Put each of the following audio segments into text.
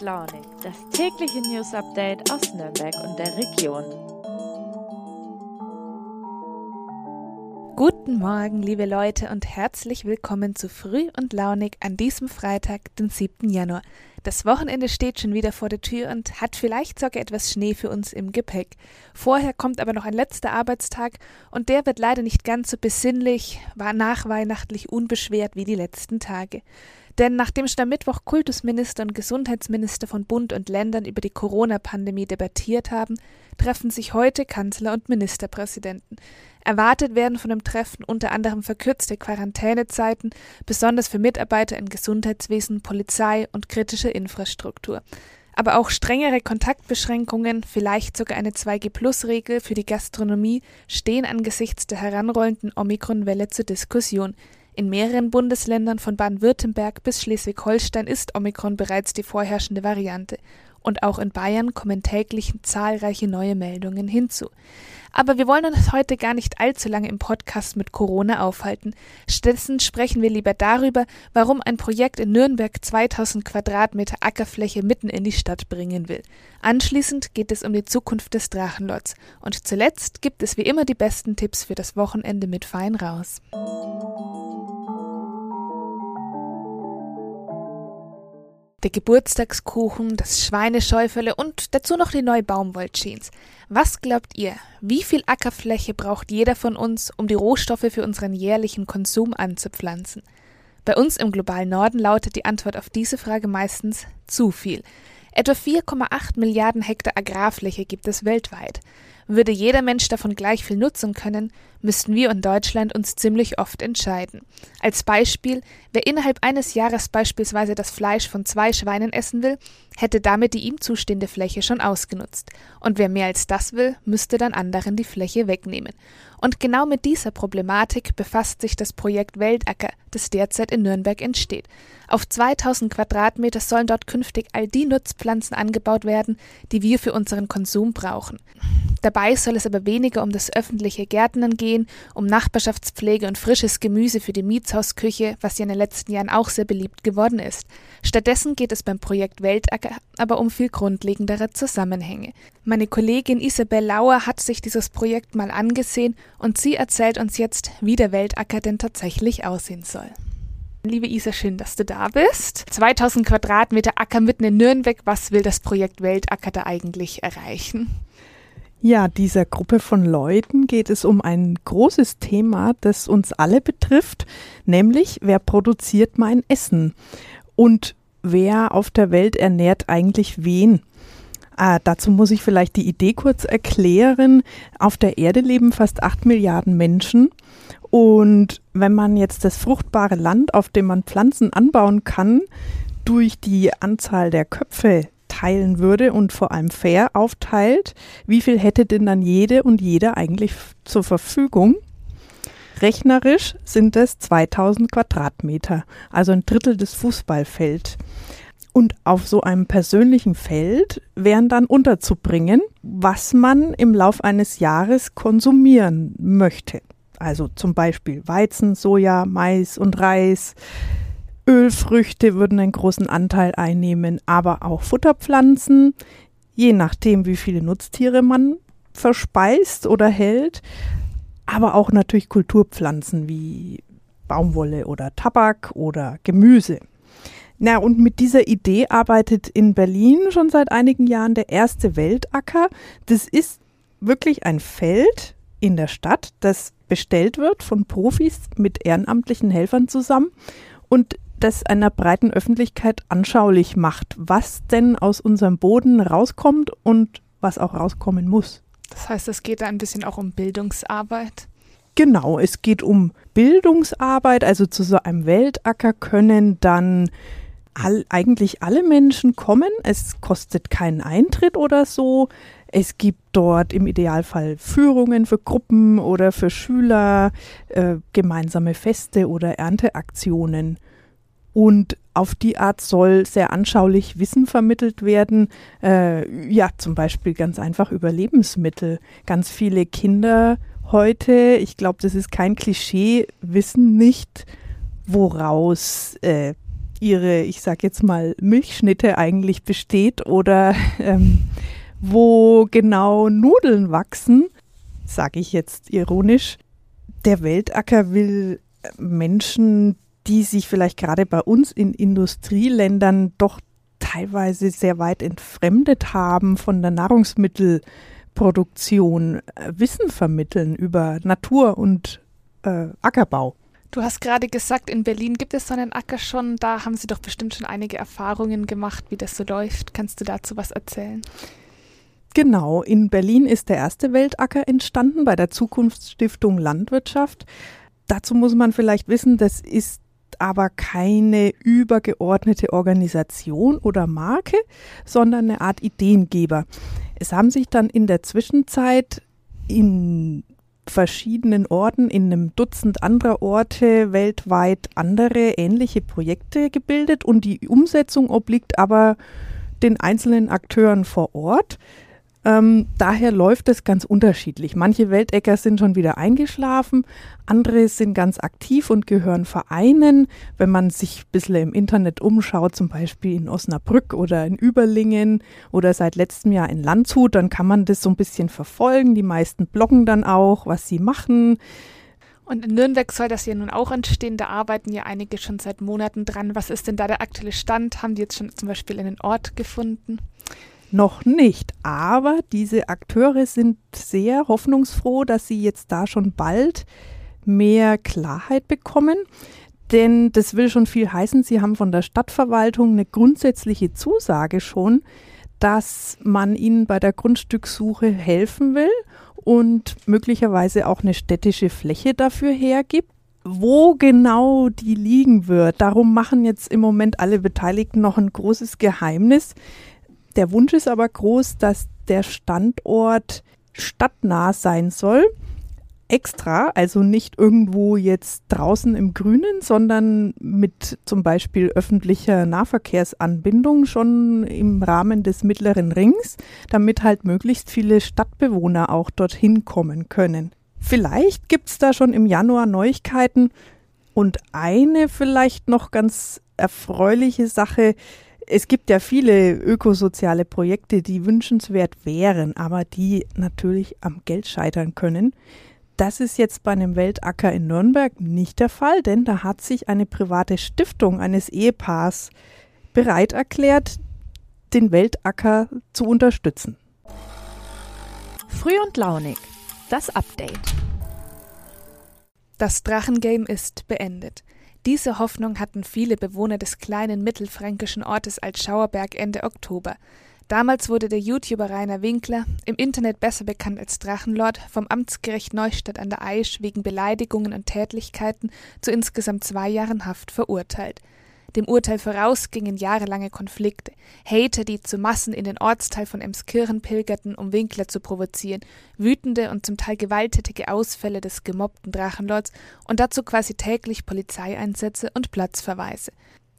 Launig, das tägliche News Update aus Nürnberg und der Region. Guten Morgen, liebe Leute, und herzlich willkommen zu Früh und Launig an diesem Freitag, den 7. Januar. Das Wochenende steht schon wieder vor der Tür und hat vielleicht sogar etwas Schnee für uns im Gepäck. Vorher kommt aber noch ein letzter Arbeitstag und der wird leider nicht ganz so besinnlich, war nachweihnachtlich unbeschwert wie die letzten Tage. Denn nachdem schon am Mittwoch Kultusminister und Gesundheitsminister von Bund und Ländern über die Corona-Pandemie debattiert haben, treffen sich heute Kanzler und Ministerpräsidenten. Erwartet werden von dem Treffen unter anderem verkürzte Quarantänezeiten, besonders für Mitarbeiter in Gesundheitswesen, Polizei und kritische Infrastruktur. Aber auch strengere Kontaktbeschränkungen, vielleicht sogar eine 2G-Plus-Regel für die Gastronomie stehen angesichts der heranrollenden Omikron-Welle zur Diskussion. In mehreren Bundesländern von Baden-Württemberg bis Schleswig-Holstein ist Omikron bereits die vorherrschende Variante. Und auch in Bayern kommen täglich zahlreiche neue Meldungen hinzu. Aber wir wollen uns heute gar nicht allzu lange im Podcast mit Corona aufhalten. Stattdessen sprechen wir lieber darüber, warum ein Projekt in Nürnberg 2000 Quadratmeter Ackerfläche mitten in die Stadt bringen will. Anschließend geht es um die Zukunft des Drachenlots. Und zuletzt gibt es wie immer die besten Tipps für das Wochenende mit Fein raus. Der Geburtstagskuchen, das Schweineschäufele und dazu noch die neue Baumwolljeans. Was glaubt ihr, wie viel Ackerfläche braucht jeder von uns, um die Rohstoffe für unseren jährlichen Konsum anzupflanzen? Bei uns im globalen Norden lautet die Antwort auf diese Frage meistens zu viel. Etwa 4,8 Milliarden Hektar Agrarfläche gibt es weltweit. Würde jeder Mensch davon gleich viel nutzen können, müssten wir in Deutschland uns ziemlich oft entscheiden. Als Beispiel, wer innerhalb eines Jahres beispielsweise das Fleisch von zwei Schweinen essen will, hätte damit die ihm zustehende Fläche schon ausgenutzt. Und wer mehr als das will, müsste dann anderen die Fläche wegnehmen. Und genau mit dieser Problematik befasst sich das Projekt Weltacker, das derzeit in Nürnberg entsteht. Auf 2000 Quadratmeter sollen dort künftig all die Nutzpflanzen angebaut werden, die wir für unseren Konsum brauchen. Dabei soll es aber weniger um das öffentliche Gärtnern gehen, um Nachbarschaftspflege und frisches Gemüse für die Mietshausküche, was ja in den letzten Jahren auch sehr beliebt geworden ist. Stattdessen geht es beim Projekt Weltacker aber um viel grundlegendere Zusammenhänge. Meine Kollegin Isabel Lauer hat sich dieses Projekt mal angesehen und sie erzählt uns jetzt, wie der Weltacker denn tatsächlich aussehen soll. Liebe Isa, schön, dass du da bist. 2000 Quadratmeter Acker mitten in Nürnberg. Was will das Projekt Weltacker da eigentlich erreichen? Ja, dieser Gruppe von Leuten geht es um ein großes Thema, das uns alle betrifft, nämlich wer produziert mein Essen und wer auf der Welt ernährt eigentlich wen. Ah, dazu muss ich vielleicht die Idee kurz erklären. Auf der Erde leben fast acht Milliarden Menschen. Und wenn man jetzt das fruchtbare Land, auf dem man Pflanzen anbauen kann, durch die Anzahl der Köpfe teilen würde und vor allem fair aufteilt, wie viel hätte denn dann jede und jeder eigentlich zur Verfügung? Rechnerisch sind es 2000 Quadratmeter, also ein Drittel des Fußballfelds. Und auf so einem persönlichen Feld wären dann unterzubringen, was man im Lauf eines Jahres konsumieren möchte. Also zum Beispiel Weizen, Soja, Mais und Reis, Ölfrüchte würden einen großen Anteil einnehmen, aber auch Futterpflanzen, je nachdem, wie viele Nutztiere man verspeist oder hält, aber auch natürlich Kulturpflanzen wie Baumwolle oder Tabak oder Gemüse. Na, und mit dieser Idee arbeitet in Berlin schon seit einigen Jahren der erste Weltacker. Das ist wirklich ein Feld in der Stadt, das bestellt wird von Profis mit ehrenamtlichen Helfern zusammen. Und das einer breiten Öffentlichkeit anschaulich macht, was denn aus unserem Boden rauskommt und was auch rauskommen muss. Das heißt, es geht da ein bisschen auch um Bildungsarbeit. Genau, es geht um Bildungsarbeit. Also zu so einem Weltacker können dann all, eigentlich alle Menschen kommen. Es kostet keinen Eintritt oder so. Es gibt dort im Idealfall Führungen für Gruppen oder für Schüler, äh, gemeinsame Feste oder Ernteaktionen. Und auf die Art soll sehr anschaulich Wissen vermittelt werden. Äh, ja, zum Beispiel ganz einfach über Lebensmittel. Ganz viele Kinder heute, ich glaube, das ist kein Klischee, wissen nicht, woraus äh, ihre, ich sag jetzt mal, Milchschnitte eigentlich besteht oder ähm, wo genau Nudeln wachsen, sage ich jetzt ironisch. Der Weltacker will Menschen, die sich vielleicht gerade bei uns in Industrieländern doch teilweise sehr weit entfremdet haben von der Nahrungsmittelproduktion, äh, Wissen vermitteln über Natur und äh, Ackerbau. Du hast gerade gesagt, in Berlin gibt es so einen Acker schon. Da haben Sie doch bestimmt schon einige Erfahrungen gemacht, wie das so läuft. Kannst du dazu was erzählen? Genau, in Berlin ist der erste Weltacker entstanden bei der Zukunftsstiftung Landwirtschaft. Dazu muss man vielleicht wissen, das ist aber keine übergeordnete Organisation oder Marke, sondern eine Art Ideengeber. Es haben sich dann in der Zwischenzeit in verschiedenen Orten, in einem Dutzend anderer Orte weltweit andere ähnliche Projekte gebildet und die Umsetzung obliegt aber den einzelnen Akteuren vor Ort. Ähm, daher läuft es ganz unterschiedlich. Manche Weltecker sind schon wieder eingeschlafen, andere sind ganz aktiv und gehören Vereinen. Wenn man sich ein bisschen im Internet umschaut, zum Beispiel in Osnabrück oder in Überlingen oder seit letztem Jahr in Landshut, dann kann man das so ein bisschen verfolgen. Die meisten bloggen dann auch, was sie machen. Und in Nürnberg soll das ja nun auch entstehen. Da arbeiten ja einige schon seit Monaten dran. Was ist denn da der aktuelle Stand? Haben die jetzt schon zum Beispiel einen Ort gefunden? Noch nicht, aber diese Akteure sind sehr hoffnungsfroh, dass sie jetzt da schon bald mehr Klarheit bekommen. Denn das will schon viel heißen, sie haben von der Stadtverwaltung eine grundsätzliche Zusage schon, dass man ihnen bei der Grundstückssuche helfen will und möglicherweise auch eine städtische Fläche dafür hergibt. Wo genau die liegen wird, darum machen jetzt im Moment alle Beteiligten noch ein großes Geheimnis. Der Wunsch ist aber groß, dass der Standort stadtnah sein soll. Extra, also nicht irgendwo jetzt draußen im Grünen, sondern mit zum Beispiel öffentlicher Nahverkehrsanbindung schon im Rahmen des mittleren Rings, damit halt möglichst viele Stadtbewohner auch dorthin kommen können. Vielleicht gibt es da schon im Januar Neuigkeiten und eine vielleicht noch ganz erfreuliche Sache, es gibt ja viele ökosoziale Projekte, die wünschenswert wären, aber die natürlich am Geld scheitern können. Das ist jetzt bei einem Weltacker in Nürnberg nicht der Fall, denn da hat sich eine private Stiftung eines Ehepaars bereit erklärt, den Weltacker zu unterstützen. Früh und launig. Das Update. Das Drachengame ist beendet. Diese Hoffnung hatten viele Bewohner des kleinen mittelfränkischen Ortes Altschauerberg Ende Oktober. Damals wurde der YouTuber Rainer Winkler, im Internet besser bekannt als Drachenlord, vom Amtsgericht Neustadt an der Aisch wegen Beleidigungen und Tätlichkeiten zu insgesamt zwei Jahren Haft verurteilt. Dem Urteil voraus gingen jahrelange Konflikte. Hater, die zu Massen in den Ortsteil von Emskirchen pilgerten, um Winkler zu provozieren, wütende und zum Teil gewalttätige Ausfälle des gemobbten Drachenlords und dazu quasi täglich Polizeieinsätze und Platzverweise.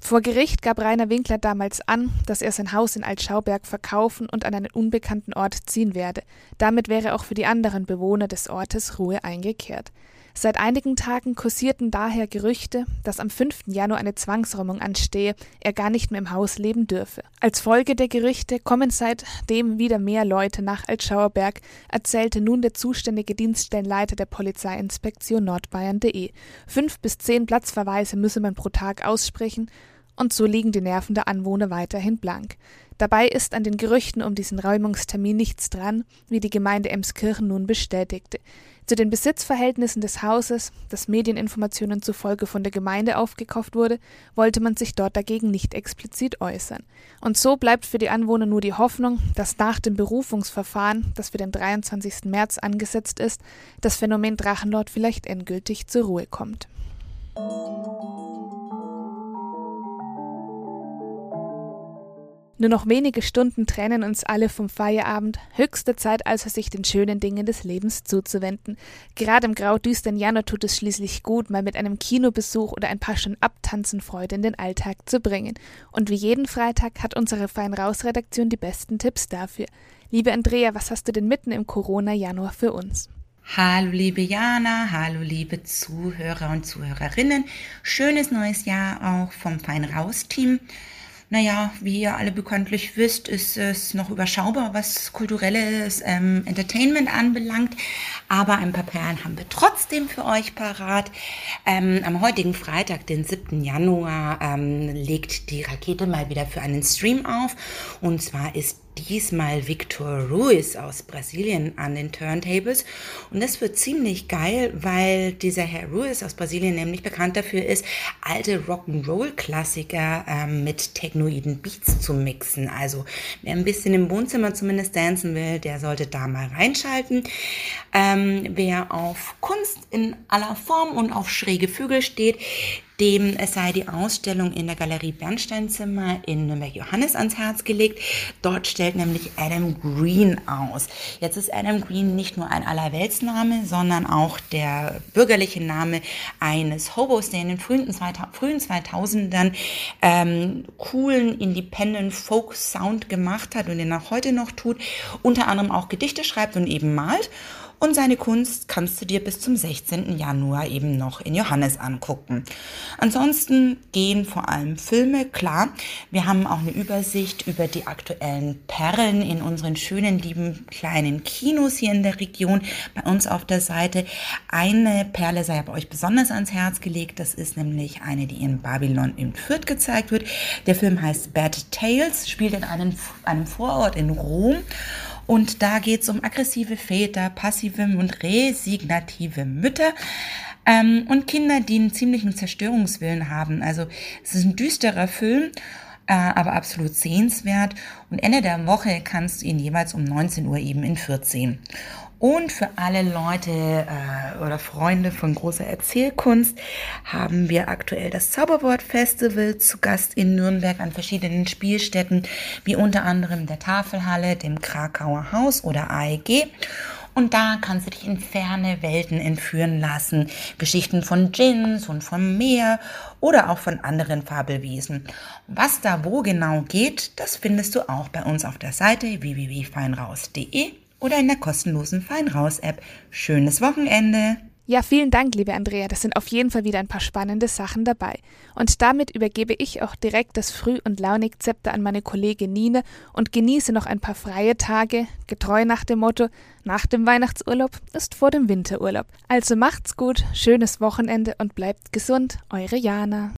Vor Gericht gab Rainer Winkler damals an, dass er sein Haus in Altschauberg verkaufen und an einen unbekannten Ort ziehen werde. Damit wäre auch für die anderen Bewohner des Ortes Ruhe eingekehrt. Seit einigen Tagen kursierten daher Gerüchte, dass am 5. Januar eine Zwangsräumung anstehe, er gar nicht mehr im Haus leben dürfe. Als Folge der Gerüchte kommen seitdem wieder mehr Leute nach Altschauerberg, erzählte nun der zuständige Dienststellenleiter der Polizeiinspektion Nordbayern.de. Fünf bis zehn Platzverweise müsse man pro Tag aussprechen, und so liegen die Nerven der Anwohner weiterhin blank. Dabei ist an den Gerüchten um diesen Räumungstermin nichts dran, wie die Gemeinde Emskirchen nun bestätigte. Zu den Besitzverhältnissen des Hauses, das Medieninformationen zufolge von der Gemeinde aufgekauft wurde, wollte man sich dort dagegen nicht explizit äußern. Und so bleibt für die Anwohner nur die Hoffnung, dass nach dem Berufungsverfahren, das für den 23. März angesetzt ist, das Phänomen Drachenlord vielleicht endgültig zur Ruhe kommt. Nur noch wenige Stunden trennen uns alle vom Feierabend. Höchste Zeit also, sich den schönen Dingen des Lebens zuzuwenden. Gerade im graudüsteren Januar tut es schließlich gut, mal mit einem Kinobesuch oder ein paar Stunden Abtanzen Freude in den Alltag zu bringen. Und wie jeden Freitag hat unsere Fein Raus Redaktion die besten Tipps dafür. Liebe Andrea, was hast du denn mitten im Corona-Januar für uns? Hallo liebe Jana, hallo liebe Zuhörer und Zuhörerinnen. Schönes neues Jahr auch vom Fein Raus Team. Naja, wie ihr alle bekanntlich wisst, ist es noch überschaubar, was kulturelles ähm, Entertainment anbelangt. Aber ein paar Perlen haben wir trotzdem für euch parat. Ähm, am heutigen Freitag, den 7. Januar, ähm, legt die Rakete mal wieder für einen Stream auf. Und zwar ist diesmal Victor Ruiz aus Brasilien an den Turntables. Und das wird ziemlich geil, weil dieser Herr Ruiz aus Brasilien nämlich bekannt dafür ist, alte Rock'n'Roll-Klassiker ähm, mit technoiden Beats zu mixen. Also wer ein bisschen im Wohnzimmer zumindest dancen will, der sollte da mal reinschalten. Ähm, wer auf Kunst in aller Form und auf schräge Vögel steht, dem sei die Ausstellung in der Galerie Bernsteinzimmer in Nürnberg-Johannes ans Herz gelegt. Dort stellt nämlich Adam Green aus. Jetzt ist Adam Green nicht nur ein Allerweltsname, sondern auch der bürgerliche Name eines Hobos, der in den frühen, 2000ern ähm, coolen Independent Folk Sound gemacht hat und den auch heute noch tut, unter anderem auch Gedichte schreibt und eben malt. Und seine Kunst kannst du dir bis zum 16. Januar eben noch in Johannes angucken. Ansonsten gehen vor allem Filme, klar. Wir haben auch eine Übersicht über die aktuellen Perlen in unseren schönen, lieben kleinen Kinos hier in der Region. Bei uns auf der Seite eine Perle sei aber euch besonders ans Herz gelegt. Das ist nämlich eine, die in Babylon in Fürth gezeigt wird. Der Film heißt Bad Tales, spielt in einem, einem Vorort in Rom und da geht es um aggressive Väter, passive und resignative Mütter ähm, und Kinder, die einen ziemlichen Zerstörungswillen haben. Also es ist ein düsterer Film äh, aber absolut sehenswert. Und Ende der Woche kannst du ihn jeweils um 19 Uhr eben in 14. Und für alle Leute äh, oder Freunde von großer Erzählkunst haben wir aktuell das Zauberwort Festival zu Gast in Nürnberg an verschiedenen Spielstätten, wie unter anderem der Tafelhalle, dem Krakauer Haus oder AEG. Und da kannst du dich in ferne Welten entführen lassen. Geschichten von Djinns und vom Meer oder auch von anderen Fabelwesen. Was da wo genau geht, das findest du auch bei uns auf der Seite www.feinraus.de oder in der kostenlosen Feinraus-App. Schönes Wochenende! Ja, vielen Dank, liebe Andrea. Das sind auf jeden Fall wieder ein paar spannende Sachen dabei. Und damit übergebe ich auch direkt das Früh- und Launig-Zepter an meine Kollegin Nine und genieße noch ein paar freie Tage, getreu nach dem Motto, nach dem Weihnachtsurlaub ist vor dem Winterurlaub. Also macht's gut, schönes Wochenende und bleibt gesund. Eure Jana.